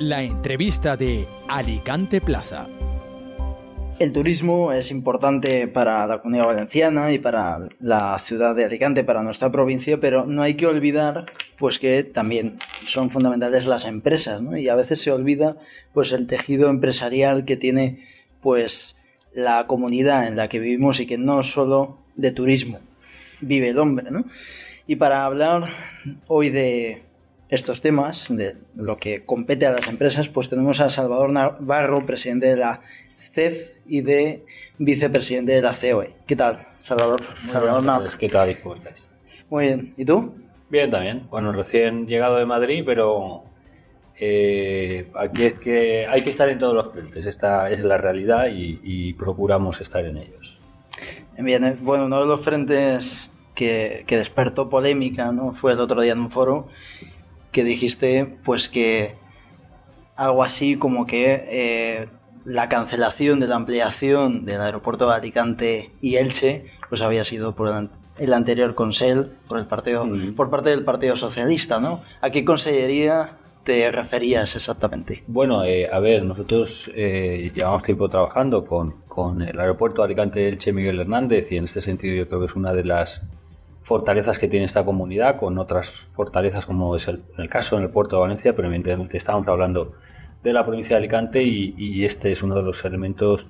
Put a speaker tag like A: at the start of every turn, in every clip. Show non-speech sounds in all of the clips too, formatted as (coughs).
A: La entrevista de Alicante Plaza.
B: El turismo es importante para la comunidad valenciana y para la ciudad de Alicante, para nuestra provincia, pero no hay que olvidar pues que también son fundamentales las empresas, ¿no? Y a veces se olvida pues el tejido empresarial que tiene pues la comunidad en la que vivimos y que no solo de turismo vive el hombre, ¿no? Y para hablar hoy de estos temas, de lo que compete a las empresas, pues tenemos a Salvador Navarro, presidente de la CEF y de vicepresidente de la COE. ¿Qué tal, Salvador? Salvador
C: Navarro. ¿Qué tal? ¿Cómo estáis?
B: Muy bien. ¿Y tú?
C: Bien, también. Bueno, recién llegado de Madrid, pero eh, aquí es que hay que estar en todos los frentes. Esta es la realidad y, y procuramos estar en ellos.
B: Bien, eh, bueno, uno de los frentes que, que, despertó polémica ¿no? fue el otro día en un foro que dijiste pues que algo así como que eh, la cancelación de la ampliación del aeropuerto de Alicante y Elche pues había sido por el, anterior Consell por el partido por parte del Partido Socialista, ¿no? ¿A qué consellería te referías exactamente?
C: Bueno, eh, a ver, nosotros eh, llevamos tiempo trabajando con, con el aeropuerto de Alicante Elche Miguel Hernández y en este sentido yo creo que es una de las fortalezas que tiene esta comunidad, con otras fortalezas como es el, caso en el puerto de Valencia, pero evidentemente estamos hablando de la provincia de Alicante y, este es uno de los elementos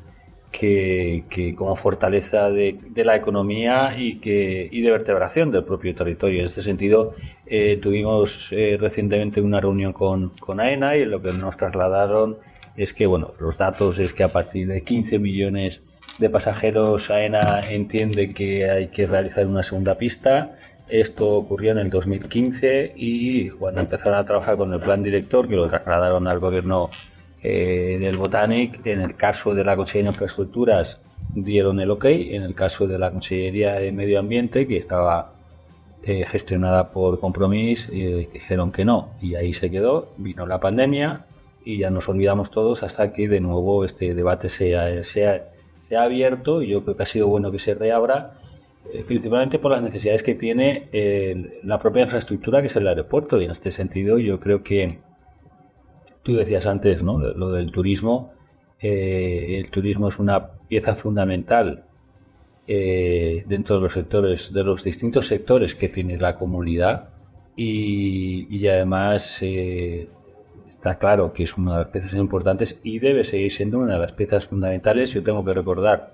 C: que, como fortaleza de, la economía y, que, y de vertebración del propio territorio. En este sentido, eh, tuvimos eh, recientemente una reunión con, con AENA y lo que nos trasladaron es que, bueno, los datos es que a partir de 15 millones de pasajeros, AENA entiende que hay que realizar una segunda pista. Esto ocurrió en el 2015 y cuando empezaron a trabajar con el plan director, que lo trasladaron al gobierno eh, del Botanic, en el caso de la Consellería de Infraestructuras dieron el ok, en el caso de la Consellería de Medio Ambiente, que estaba eh, gestionada por Compromís, eh, dijeron que no y ahí se quedó, vino la pandemia y ya nos olvidamos todos hasta que de nuevo este debate se ha, ha abierto y yo creo que ha sido bueno que se reabra, eh, principalmente por las necesidades que tiene eh, la propia infraestructura que es el aeropuerto. Y en este sentido yo creo que tú decías antes, ¿no? Lo del turismo. Eh, el turismo es una pieza fundamental dentro de los sectores, de los distintos sectores que tiene la comunidad y, y además está claro que es una de las piezas importantes y debe seguir siendo una de las piezas fundamentales. Yo tengo que recordar,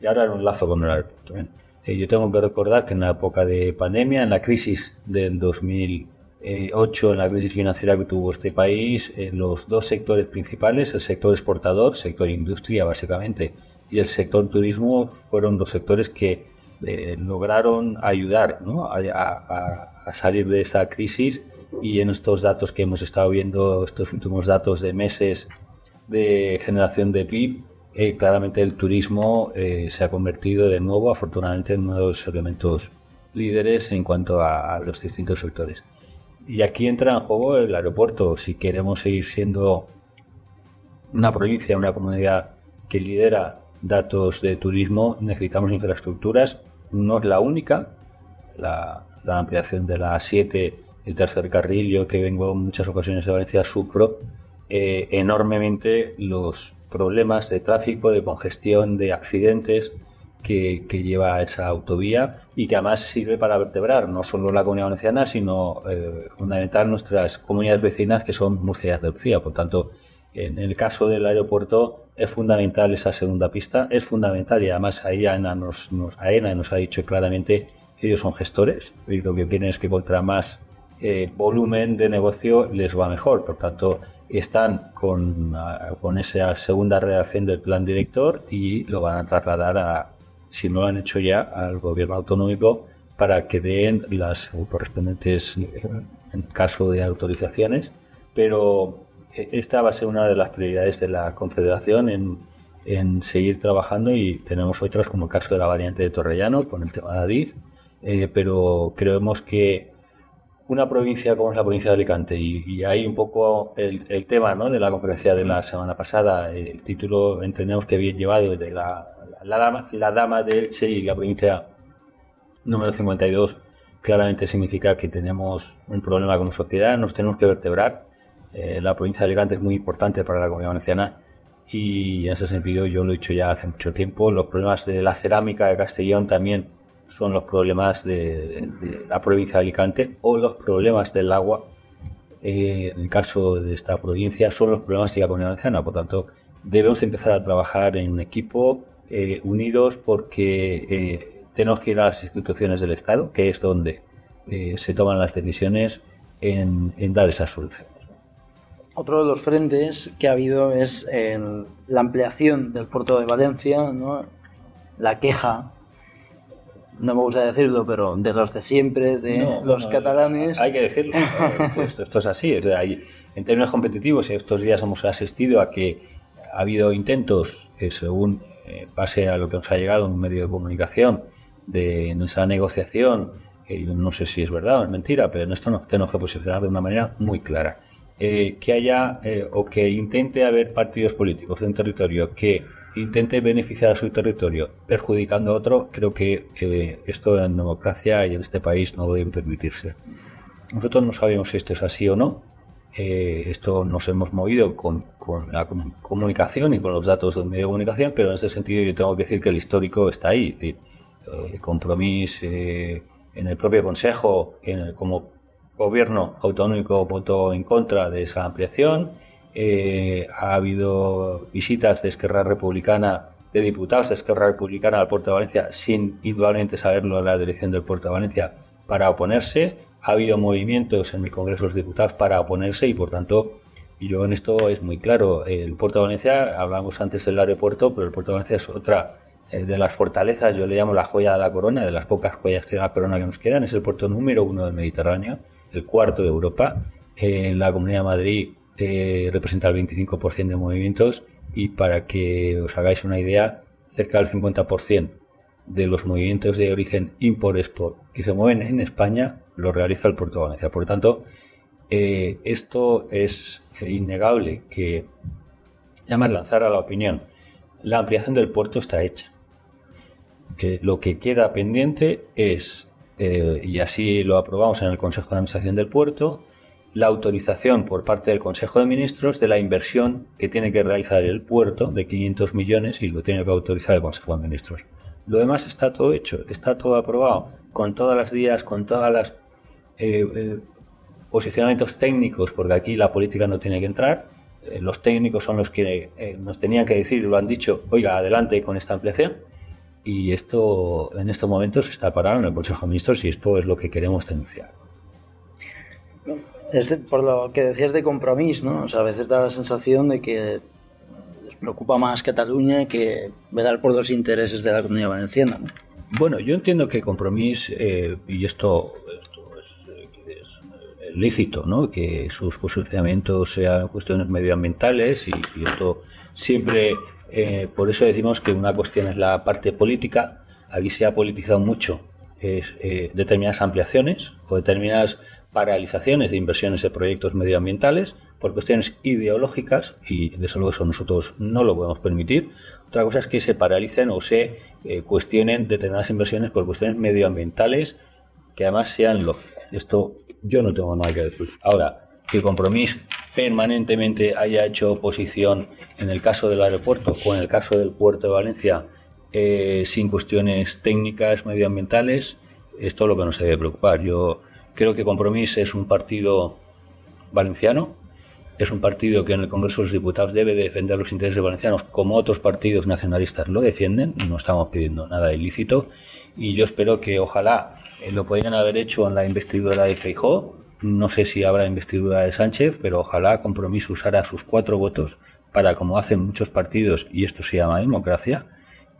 C: y ahora en un lazo con el aeropuerto, eh, yo tengo que recordar que en la época de pandemia, en la crisis del 2008, en la crisis financiera que tuvo este país, eh, los dos sectores principales, el sector exportador, sector industria básicamente, y el sector turismo, fueron los sectores que eh, lograron ayudar a salir de esta crisis y en estos datos que hemos estado viendo, estos últimos datos de meses de generación de PIB, eh, claramente el turismo eh, se ha convertido de nuevo, afortunadamente, en uno de los elementos líderes en cuanto a, los distintos sectores. Y aquí entra en juego el aeropuerto. Si queremos seguir siendo una provincia, una comunidad que lidera datos de turismo, necesitamos infraestructuras. No es la única. La, la ampliación de la 7 el tercer carril, yo que vengo en muchas ocasiones de Valencia, sufro eh, enormemente los problemas de tráfico, de congestión, de accidentes que, lleva esa autovía y que además sirve para vertebrar no solo la comunidad valenciana, sino eh, fundamental nuestras comunidades vecinas que son Murcia y Andalucía. Por tanto, en el caso del aeropuerto es fundamental esa segunda pista, es fundamental y además AENA nos, nos, AENA nos ha dicho claramente que ellos son gestores y lo que quieren es que contra más eh, volumen de negocio les va mejor. Por tanto, están con, ah, con esa segunda redacción del plan director y lo van a trasladar a, si no lo han hecho ya, al gobierno autonómico para que den las correspondientes en caso de autorizaciones. Pero eh, esta va a ser una de las prioridades de la Confederación en, en seguir trabajando y tenemos otras como el caso de la variante de Torrellano con el tema de Adif, eh, pero creemos que una provincia como es la provincia de Alicante y, hay un poco el, tema ¿no? de la conferencia de la semana pasada, el título entendemos que bien llevado de la, dama, la dama de Elche y la provincia número 52 claramente significa que tenemos un problema la sociedad, nos tenemos que vertebrar. Eh, la provincia de Alicante es muy importante para la comunidad valenciana y en ese sentido yo lo he dicho ya hace mucho tiempo. Los problemas de la cerámica de Castellón también son los problemas de, la provincia de Alicante o los problemas del agua. Eh, en el caso de esta provincia son los problemas de la comunidad valenciana. Por tanto, debemos empezar a trabajar en equipo, eh, unidos, porque tenemos que ir a las instituciones del Estado, que es donde se toman las decisiones en, en dar esa solución.
B: Otro de los frentes que ha habido es la ampliación del puerto de Valencia, ¿no? la queja, no me gusta decirlo, pero de los de siempre, de los catalanes.
C: Hay que decirlo, (laughs) esto, es así. en términos competitivos, estos días hemos asistido a que ha habido intentos, que según eh, pase a lo que nos ha llegado en un medio de comunicación, de nuestra negociación, no sé si es verdad o es mentira, pero en esto nos tenemos que posicionar de una manera muy clara eh, que haya eh, o que intente haber partidos políticos en un territorio que intente beneficiar a su territorio perjudicando a otro, creo que eh, esto en democracia y en este país no debe permitirse. Nosotros no sabemos si esto es así o no. esto nos hemos movido con, con, la comunicación y con los datos del medio de comunicación, pero en este sentido yo tengo que decir que el histórico está ahí. el compromiso en el propio Consejo, en como gobierno autonómico votó en contra de esa ampliación. Eh, ha habido visitas de Esquerra Republicana, de diputados de Esquerra Republicana al puerto de Valencia, sin indudablemente saberlo la dirección del puerto de Valencia, para oponerse. Ha habido movimientos en el Congreso de los Diputados para oponerse y, por tanto, yo en esto es muy claro. El puerto de Valencia, hablamos antes del aeropuerto, pero el puerto de Valencia es otra eh, de las fortalezas, yo le llamo la joya de la corona, de las pocas joyas de la corona que nos quedan, es el puerto número uno del Mediterráneo el cuarto de Europa. En la Comunidad de Madrid eh, representa el 25% de movimientos y para que os hagáis una idea, cerca del 50% de los movimientos de origen import-export que se mueven en España lo realiza el puerto de Valencia. Por tanto, eh, esto es innegable que, ya más lanzar a la opinión, la ampliación del puerto está hecha. Que lo que queda pendiente es eh, y así lo aprobamos en el Consejo de Administración del Puerto, la autorización por parte del Consejo de Ministros de la inversión que tiene que realizar el puerto de 500 millones y lo tiene que autorizar el Consejo de Ministros. Lo demás está todo hecho, está todo aprobado, con todas las días, con todas las eh, eh, posicionamientos técnicos, porque aquí la política no tiene que entrar. los técnicos son los que nos tenían que decir, lo han dicho, oiga, adelante con esta ampliación y esto en estos momentos está parado en el Consejo de Ministros y esto es lo que queremos denunciar.
B: Es por lo que decías de compromiso, ¿no? A veces da la sensación de que les preocupa más Cataluña que velar por los intereses de la comunidad valenciana.
C: Bueno, yo entiendo que compromiso, eh, y esto, es, lícito, ¿no? Que sus posicionamientos sean cuestiones medioambientales y, esto siempre eh, por eso decimos que una cuestión es la parte política. Aquí se ha politizado mucho eh, determinadas ampliaciones o determinadas paralizaciones de inversiones de proyectos medioambientales por cuestiones ideológicas y desde luego eso nosotros no lo podemos permitir. Otra cosa es que se paralicen o se eh, cuestionen determinadas inversiones por cuestiones medioambientales que además sean lógicas. Esto yo no tengo nada que decir. Ahora, que Compromís permanentemente haya hecho oposición en el caso del aeropuerto o en el caso del puerto de Valencia eh, sin cuestiones técnicas, medioambientales, esto es lo que nos debe preocupar. Yo creo que Compromís es un partido valenciano, es un partido que en el Congreso de los Diputados debe defender los intereses valencianos como otros partidos nacionalistas lo defienden, no estamos pidiendo nada ilícito y yo espero que ojalá eh, lo podrían haber hecho en la investidura de Feijó, no sé si habrá investidura de Sánchez, pero ojalá Compromís usara sus cuatro votos para, como hacen muchos partidos, y esto se llama democracia,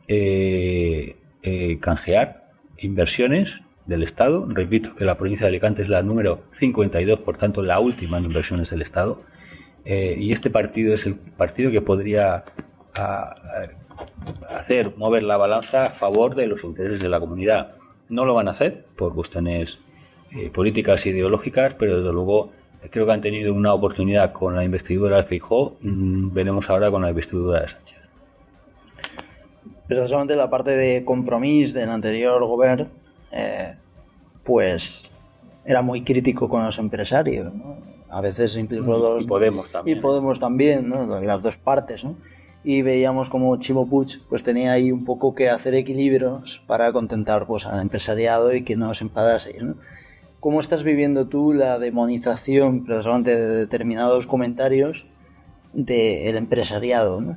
C: eh, eh, canjear inversiones del Estado. Repito que la provincia de Alicante es la número 52, por tanto la última en inversiones del Estado. Eh, y este partido es el partido que podría hacer mover la balanza a favor de los intereses de la comunidad. No lo van a hacer por cuestiones políticas ideológicas, pero desde luego creo que han tenido una oportunidad con la investidura de Fijó, mm, veremos ahora con la investidura de Sánchez.
B: Precisamente la parte de compromiso del anterior gobierno, eh, pues era muy crítico con los empresarios. a veces incluso
C: Y
B: los...
C: Podemos también.
B: Y Podemos también, ¿no? Las dos partes, ¿no? Y veíamos como Chimo Puig pues tenía ahí un poco que hacer equilibrios para contentar pues al empresariado y que no se enfadase, ¿no? ¿Cómo estás viviendo tú la demonización precisamente de determinados comentarios del empresariado, ¿no?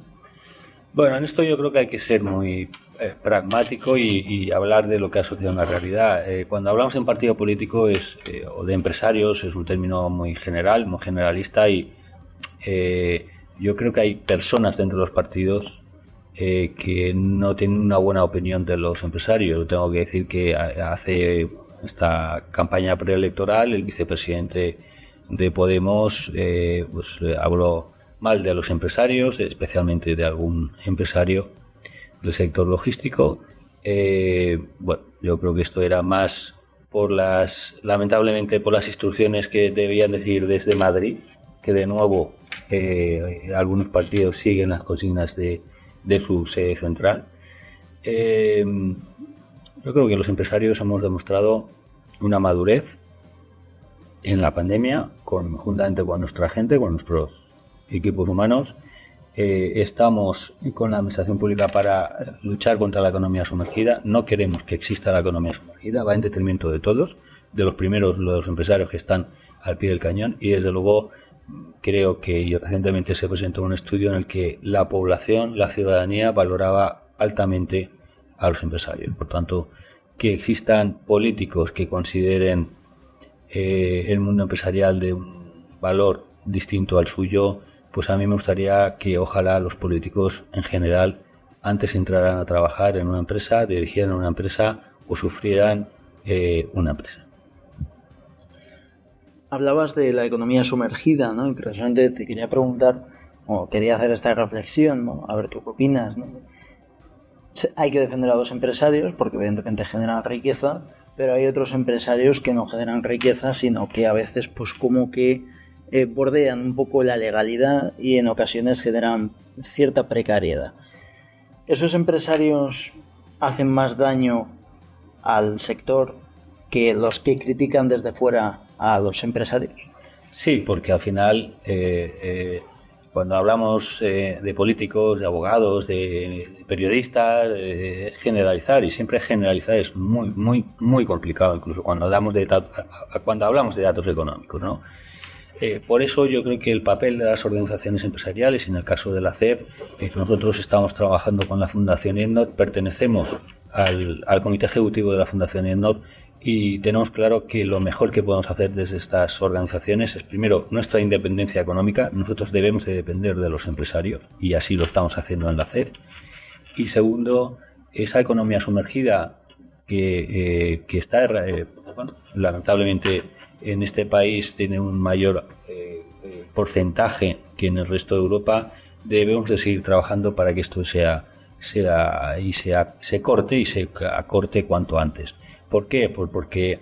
C: Bueno, en esto yo creo que hay que ser muy eh, pragmático y, hablar de lo que ha sucedido en la realidad. Eh, cuando hablamos en partido político es, eh, o de empresarios es un término muy general, muy generalista y eh, yo creo que hay personas dentro de los partidos que no tienen una buena opinión de los empresarios. Tengo que decir que hace esta campaña preelectoral el vicepresidente de Podemos pues, habló mal de los empresarios, especialmente de algún empresario del sector logístico. Eh, bueno, yo creo que esto era más por las, lamentablemente, por las instrucciones que debían decir desde Madrid, que de nuevo eh, algunos partidos siguen las consignas de, de su sede central. Eh, yo creo que los empresarios hemos demostrado una madurez en la pandemia, con, juntamente con nuestra gente, con nuestros equipos humanos. Eh, estamos con la administración pública para luchar contra la economía sumergida. No queremos que exista la economía sumergida, va en detrimento de todos, de los primeros, los empresarios que están al pie del cañón y desde luego creo que recientemente se presentó un estudio en el que la población, la ciudadanía valoraba altamente a los empresarios. Por tanto, que existan políticos que consideren eh, el mundo empresarial de un valor distinto al suyo, pues a mí me gustaría que ojalá los políticos en general antes entraran a trabajar en una empresa, dirigieran una empresa o sufrieran eh, una empresa.
B: Hablabas de la economía sumergida, ¿no? Precisamente te quería preguntar, o quería hacer esta reflexión, ¿no? A ver qué opinas, ¿no? Hay que defender a los empresarios porque evidentemente generan riqueza, pero hay otros empresarios que no generan riqueza, sino que a veces pues como que eh, bordean un poco la legalidad y en ocasiones generan cierta precariedad. ¿Esos empresarios hacen más daño al sector que los que critican desde fuera a los empresarios?
C: Sí, porque al final, eh, eh, cuando hablamos de políticos, de abogados, de, periodistas, generalizar y siempre generalizar es muy, muy, muy complicado, incluso cuando hablamos de, cuando hablamos de datos económicos, ¿no? Eh, por eso yo creo que el papel de las organizaciones empresariales, en el caso de la CEP, eh, nosotros estamos trabajando con la Fundación ENNOR, pertenecemos al, comité ejecutivo de la Fundación ENNOR y tenemos claro que lo mejor que podemos hacer desde estas organizaciones es primero nuestra independencia económica, nosotros debemos de depender de los empresarios y así lo estamos haciendo en la CEP. Y segundo, esa economía sumergida que, eh, que está, eh, bueno, lamentablemente en este país tiene un mayor eh, eh, porcentaje que en el resto de Europa, debemos de seguir trabajando para que esto sea, sea y sea, se corte y se acorte cuanto antes. ¿Por qué? Por, porque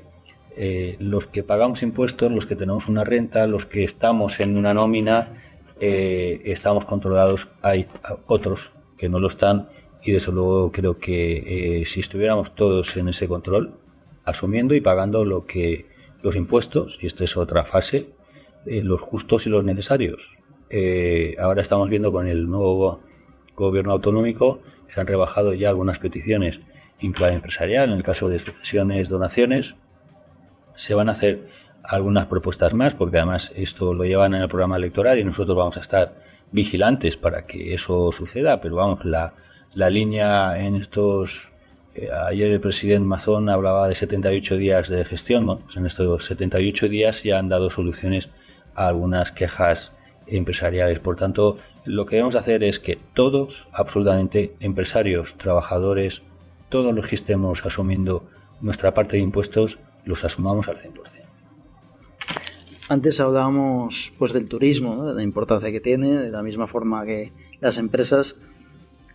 C: eh, los que pagamos impuestos, los que tenemos una renta, los que estamos en una nómina, eh, estamos controlados. Hay otros que no lo están y desde luego creo que si estuviéramos todos en ese control, asumiendo y pagando lo que los impuestos, y esto es otra fase, eh, los justos y los necesarios. Eh, ahora estamos viendo con el nuevo gobierno autonómico, se han rebajado ya algunas peticiones incluida empresarial, en el caso de sucesiones, donaciones, se van a hacer algunas propuestas más, porque además esto lo llevan en el programa electoral y nosotros vamos a estar vigilantes para que eso suceda, pero vamos, la, la línea en estos... Eh, ayer el presidente Mazón hablaba de 78 días de gestión, ¿no? Pues en estos 78 días ya han dado soluciones a algunas quejas empresariales. Por tanto, lo que debemos hacer es que todos, absolutamente, empresarios, trabajadores, todos los que estemos asumiendo nuestra parte de impuestos, los asumamos al 100%.
B: Antes hablábamos pues del turismo, de la importancia que tiene, de la misma forma que las empresas.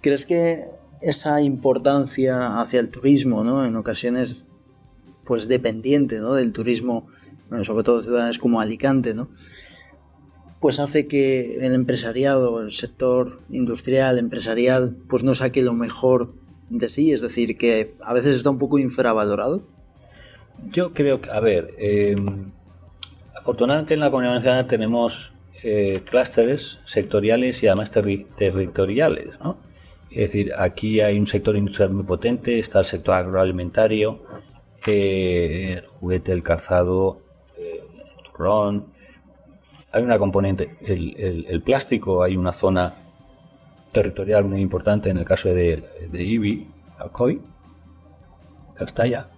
B: ¿Crees que esa importancia hacia el turismo, ¿no? en ocasiones pues dependiente ¿no? del turismo, sobre todo ciudades como Alicante, ¿no? pues hace que el empresariado, el sector industrial, empresarial, pues no saque lo mejor de sí, es decir, que a veces está un poco infravalorado.
C: Yo creo que, a ver, eh, Afortunadamente en la comunidad valenciana tenemos eh, clústeres sectoriales y además territoriales. ¿no? Es decir, aquí hay un sector industrial muy potente, está el sector agroalimentario, eh, el juguete, el calzado, el turrón. Hay una componente, el, el, plástico, hay una zona territorial muy importante en el caso de, de IBI, Alcoy, Castalla.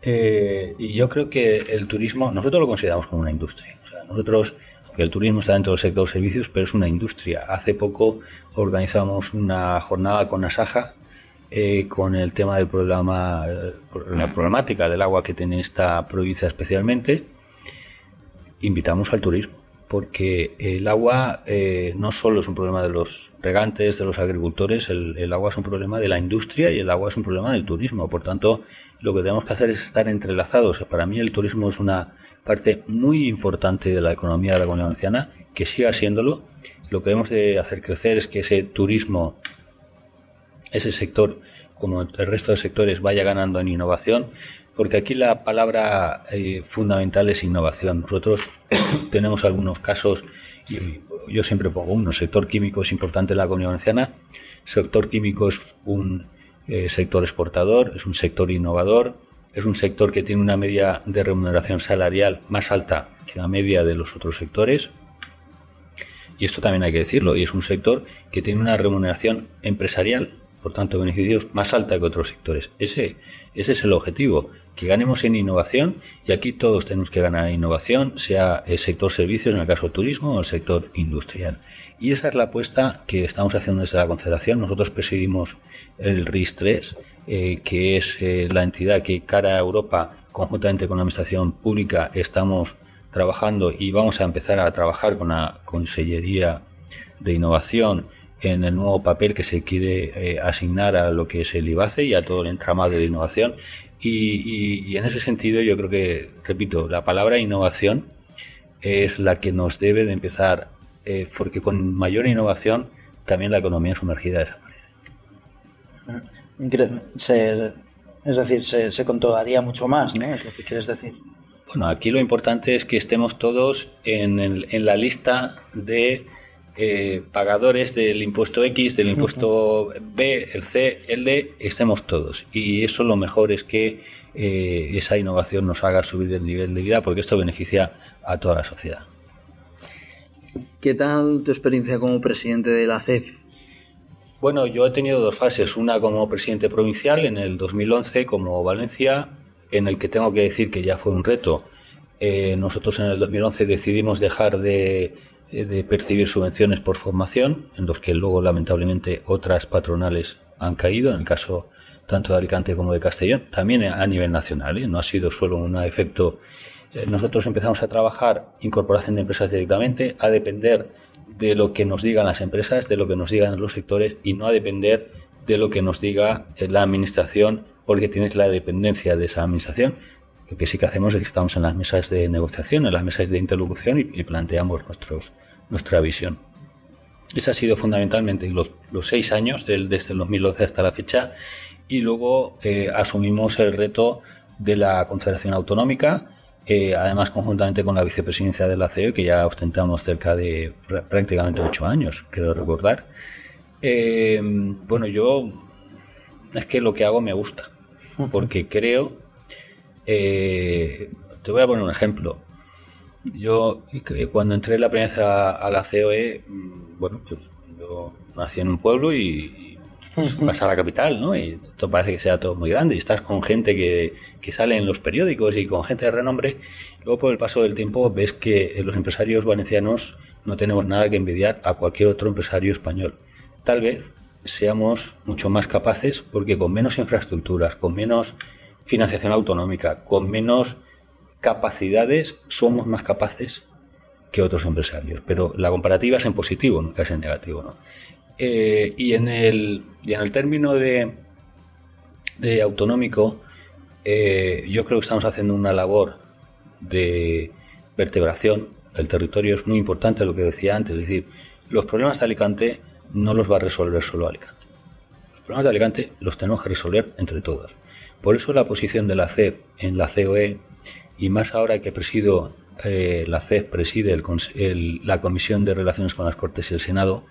C: Eh, y yo creo que el turismo, nosotros lo consideramos como una industria. O sea, nosotros, el turismo está dentro del sector servicios, pero es una industria. Hace poco organizamos una jornada con Asaja eh, con el tema del problema, eh, la problemática del agua que tiene esta provincia especialmente. Invitamos al turismo, porque el agua no solo es un problema de los regantes, de los agricultores, el, agua es un problema de la industria y el agua es un problema del turismo. Por tanto, lo que tenemos que hacer es estar entrelazados. Para mí el turismo es una parte muy importante de la economía de la comunidad valenciana, que siga siéndolo. Lo que debemos de hacer crecer es que ese turismo, ese sector, como el resto de sectores, vaya ganando en innovación, porque aquí la palabra eh, fundamental es innovación. Nosotros (coughs) tenemos algunos casos, y yo siempre pongo uno, sector químico es importante en la comunidad valenciana, sector químico es un eh, sector exportador, es un sector innovador, es un sector que tiene una media de remuneración salarial más alta que la media de los otros sectores. Y esto también hay que decirlo, y es un sector que tiene una remuneración empresarial, por tanto beneficios, más alta que otros sectores. Ese, ese es el objetivo, que ganemos en innovación, y aquí todos tenemos que ganar innovación, sea el sector servicios, en el caso turismo, o el sector industrial. Y esa es la apuesta que estamos haciendo desde la Confederación. Nosotros presidimos el RIS 3, eh, que es eh, la entidad que cara a Europa, conjuntamente con la Administración Pública, estamos trabajando y vamos a empezar a trabajar con la Consellería de Innovación en el nuevo papel que se quiere eh, asignar a lo que es el IBACE y a todo el entramado de innovación. Y, y en ese sentido yo creo que, repito, la palabra innovación es la que nos debe de empezar eh, porque con mayor innovación también la economía sumergida desaparece.
B: es decir, se, se controlaría mucho más, ¿no? Es lo que quieres decir.
C: Bueno, aquí lo importante es que estemos todos en, en la lista de eh, pagadores del impuesto X, del impuesto B, el C, el D, estemos todos. Y eso lo mejor es que eh, esa innovación nos haga subir el nivel de vida porque esto beneficia a toda la sociedad.
B: ¿Qué tal tu experiencia como presidente de la CEF?
C: Bueno, yo he tenido dos fases, una como presidente provincial en el 2011 como Valencia, en el que tengo que decir que ya fue un reto. Eh, nosotros en el 2011 decidimos dejar de, de, percibir subvenciones por formación, en los que luego lamentablemente otras patronales han caído, en el caso tanto de Alicante como de Castellón, también a nivel nacional, ¿eh? no ha sido solo un efecto eh, nosotros empezamos a trabajar incorporación de empresas directamente, a depender de lo que nos digan las empresas, de lo que nos digan los sectores y no a depender de lo que nos diga eh, la administración, porque tienes la dependencia de esa administración. Lo que sí que hacemos es que estamos en las mesas de negociación, en las mesas de interlocución y, planteamos nuestros, nuestra visión. Ese ha sido fundamentalmente los, los seis años, del, desde el 2012 hasta la fecha, y luego eh, asumimos el reto de la Confederación Autonómica, eh, además conjuntamente con la vicepresidencia de la CE, que ya ostentamos cerca de prácticamente ocho años, quiero recordar. Eh, bueno, yo es que lo que hago me gusta, porque creo, eh, te voy a poner un ejemplo. Yo cuando entré en la primera vez a, la COE, mm, bueno, pues yo nací en un pueblo y, vas a la capital, ¿no? Y esto parece que sea todo muy grande y estás con gente que, que sale en los periódicos y con gente de renombre. Luego, por el paso del tiempo, ves que los empresarios valencianos no tenemos nada que envidiar a cualquier otro empresario español. Tal vez seamos mucho más capaces porque con menos infraestructuras, con menos financiación autonómica, con menos capacidades, somos más capaces que otros empresarios. Pero la comparativa es en positivo, nunca es en negativo. ¿no? Eh, y, en el, y en el término de, de autonómico, eh, yo creo que estamos haciendo una labor de vertebración. El territorio es muy importante, lo que decía antes, es decir, los problemas de Alicante no los va a resolver solo Alicante. Los problemas de Alicante los tenemos que resolver entre todos. Por eso la posición de la CEP en la COE y más ahora que presido eh, la CEF preside la Comisión de Relaciones con las Cortes y el Senado,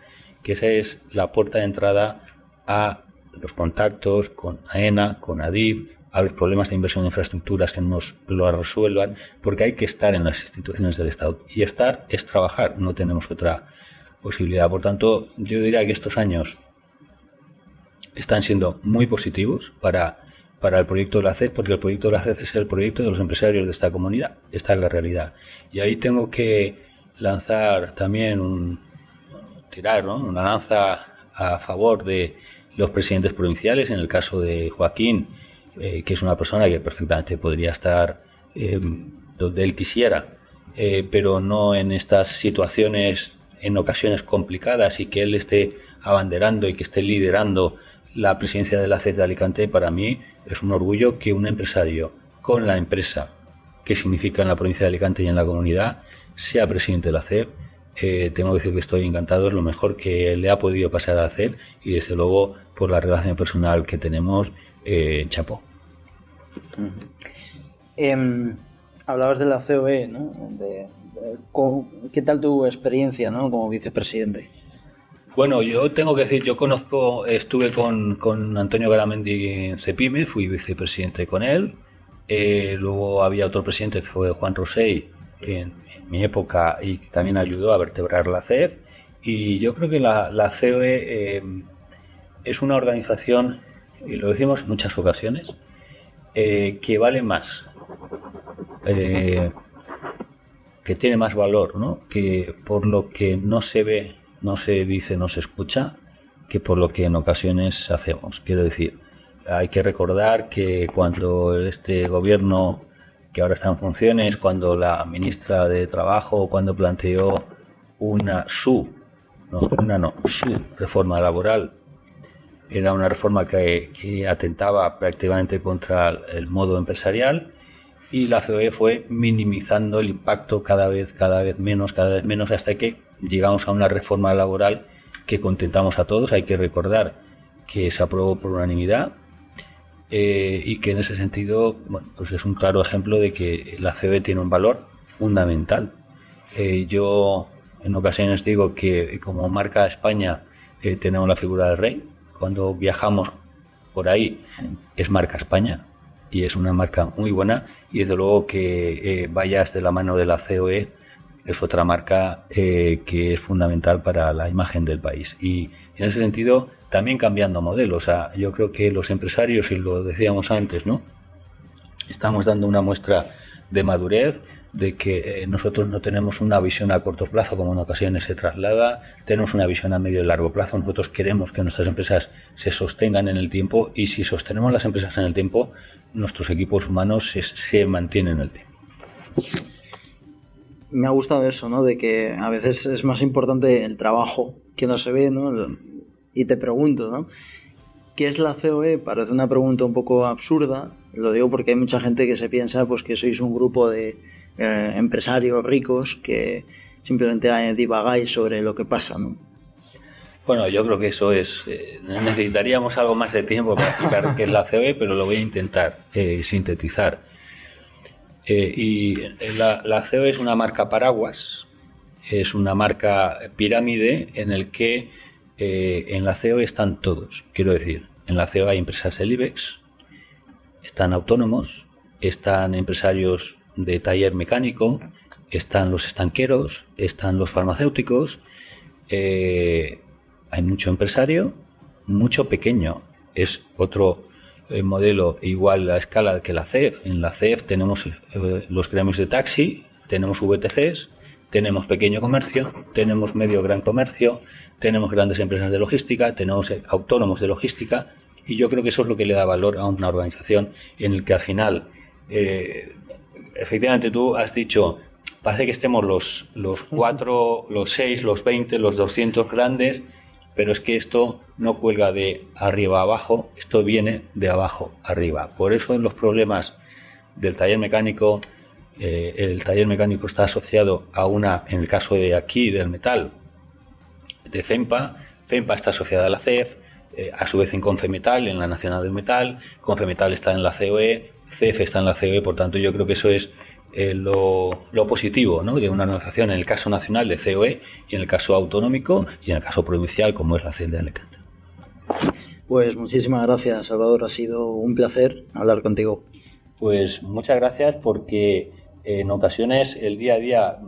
C: que esa es la puerta de entrada a los contactos con AENA, con ADIV, a los problemas de inversión en infraestructuras que nos lo resuelvan, porque hay que estar en las instituciones del Estado. Y estar es trabajar, no tenemos otra posibilidad. Por tanto, yo diría que estos años están siendo muy positivos para, para el proyecto de la CED, porque el proyecto de la CED es el proyecto de los empresarios de esta comunidad. Esta es la realidad. Y ahí tengo que lanzar también un, tirar ¿no? una lanza a favor de los presidentes provinciales, en el caso de Joaquín, eh, que es una persona que perfectamente podría estar eh, donde él quisiera, eh, pero no en estas situaciones, en ocasiones complicadas, y que él esté abanderando y que esté liderando la presidencia de la CED de Alicante, para mí es un orgullo que un empresario con la empresa que significa en la provincia de Alicante y en la comunidad sea presidente de la CED. tengo que decir que estoy encantado, es lo mejor que le ha podido pasar a CED y desde luego por la relación personal que tenemos, eh, chapó.
B: Em, hablabas de la COE, ¿no? ¿Qué tal tu experiencia ¿no? como vicepresidente?
C: Bueno, yo tengo que decir, yo conozco, estuve con, Antonio Garamendi en Cepime, fui vicepresidente con él. Eh, luego había otro presidente que fue Juan Rosell, en, en, mi época, y también ayudó a vertebrar la CEP. Y yo creo que la, la COE eh, es una organización, y lo decimos en muchas ocasiones, eh, que vale más, que tiene más valor, ¿no? que por lo que no se ve, no se dice, no se escucha, que por lo que en ocasiones hacemos. Quiero decir, hay que recordar que cuando este gobierno que ahora está en funciones, cuando la ministra de Trabajo, cuando planteó una su, no, una no, su reforma laboral era una reforma que, atentaba prácticamente contra el modo empresarial y la COE fue minimizando el impacto cada vez, cada vez menos, cada vez menos, hasta que llegamos a una reforma laboral que contentamos a todos. Hay que recordar que se aprobó por unanimidad eh, y que en ese sentido pues es un claro ejemplo de que la COE tiene un valor fundamental. Eh, yo en ocasiones digo que como marca España eh, tenemos la figura del rey, cuando viajamos por ahí es marca España y es una marca muy buena y desde luego que eh, vayas de la mano de la COE es otra marca eh, que es fundamental para la imagen del país y en ese sentido también cambiando modelos. O sea, yo creo que los empresarios, y lo decíamos antes, ¿no? Estamos dando una muestra de madurez, de que eh, nosotros no tenemos una visión a corto plazo como en ocasiones se traslada, tenemos una visión a medio y largo plazo. Nosotros queremos que nuestras empresas se sostengan en el tiempo y si sostenemos las empresas en el tiempo, nuestros equipos humanos se, mantienen en el tiempo.
B: Me ha gustado eso, ¿no? De que a veces es más importante el trabajo que no se ve, ¿no? Y te pregunto, ¿no? ¿Qué es la COE? Parece una pregunta un poco absurda. Lo digo porque hay mucha gente que se piensa pues que sois un grupo de eh, empresarios ricos que simplemente divagáis sobre lo que pasa, ¿no?
C: Bueno, yo creo que eso es. Eh, necesitaríamos algo más de tiempo para explicar qué es la COE, pero lo voy a intentar eh, sintetizar. Y la, COE es una marca paraguas, es una marca pirámide en el que en la COE están todos. Quiero decir, en la COE hay empresas del IBEX, están autónomos, están empresarios de taller mecánico, están los estanqueros, están los farmacéuticos, eh, hay mucho empresario, mucho pequeño. Es otro eh, modelo igual a escala que la CEF. En la CEF tenemos eh, los gremios de taxi, tenemos VTCs, tenemos pequeño comercio, tenemos medio gran comercio, tenemos grandes empresas de logística, tenemos autónomos de logística, y yo creo que eso es lo que le da valor a una organización en el que al final efectivamente tú has dicho, parece que estemos los, los cuatro, los seis, los veinte, los doscientos grandes, pero es que esto no cuelga de arriba abajo, esto viene de abajo arriba. Por eso en los problemas del taller mecánico, eh, el taller mecánico está asociado a una, en el caso de aquí, del metal, de FEMPA, FEMPA está asociada a la CEF, eh, a su vez en Confemetal, en la Nacional del Metal, Confemetal está en la COE, CEF está en la COE, por tanto yo creo que eso es eh, lo, positivo de una organización en el caso nacional de COE y en el caso autonómico y en el caso provincial como es la CEN de Alicante.
B: Pues muchísimas gracias, Salvador. Ha sido un placer hablar contigo.
C: Pues muchas gracias porque en ocasiones el día a día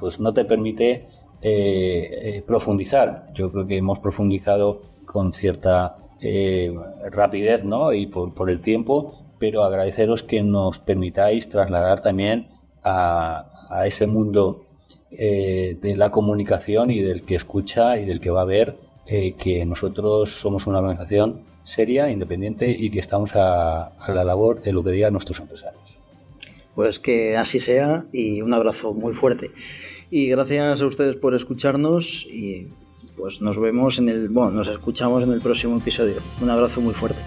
C: pues no te permite eh, eh, profundizar. Yo creo que hemos profundizado con cierta rapidez ¿no? y por, por el tiempo, pero agradeceros que nos permitáis trasladar también a, ese mundo eh, de la comunicación y del que escucha y del que va a ver eh, que nosotros somos una organización seria, independiente y que estamos a, a la labor de lo que digan nuestros empresarios.
B: Pues que así sea y un abrazo muy fuerte. Y gracias a ustedes por escucharnos y pues nos vemos en el, bueno, nos escuchamos en el próximo episodio. Un abrazo muy fuerte.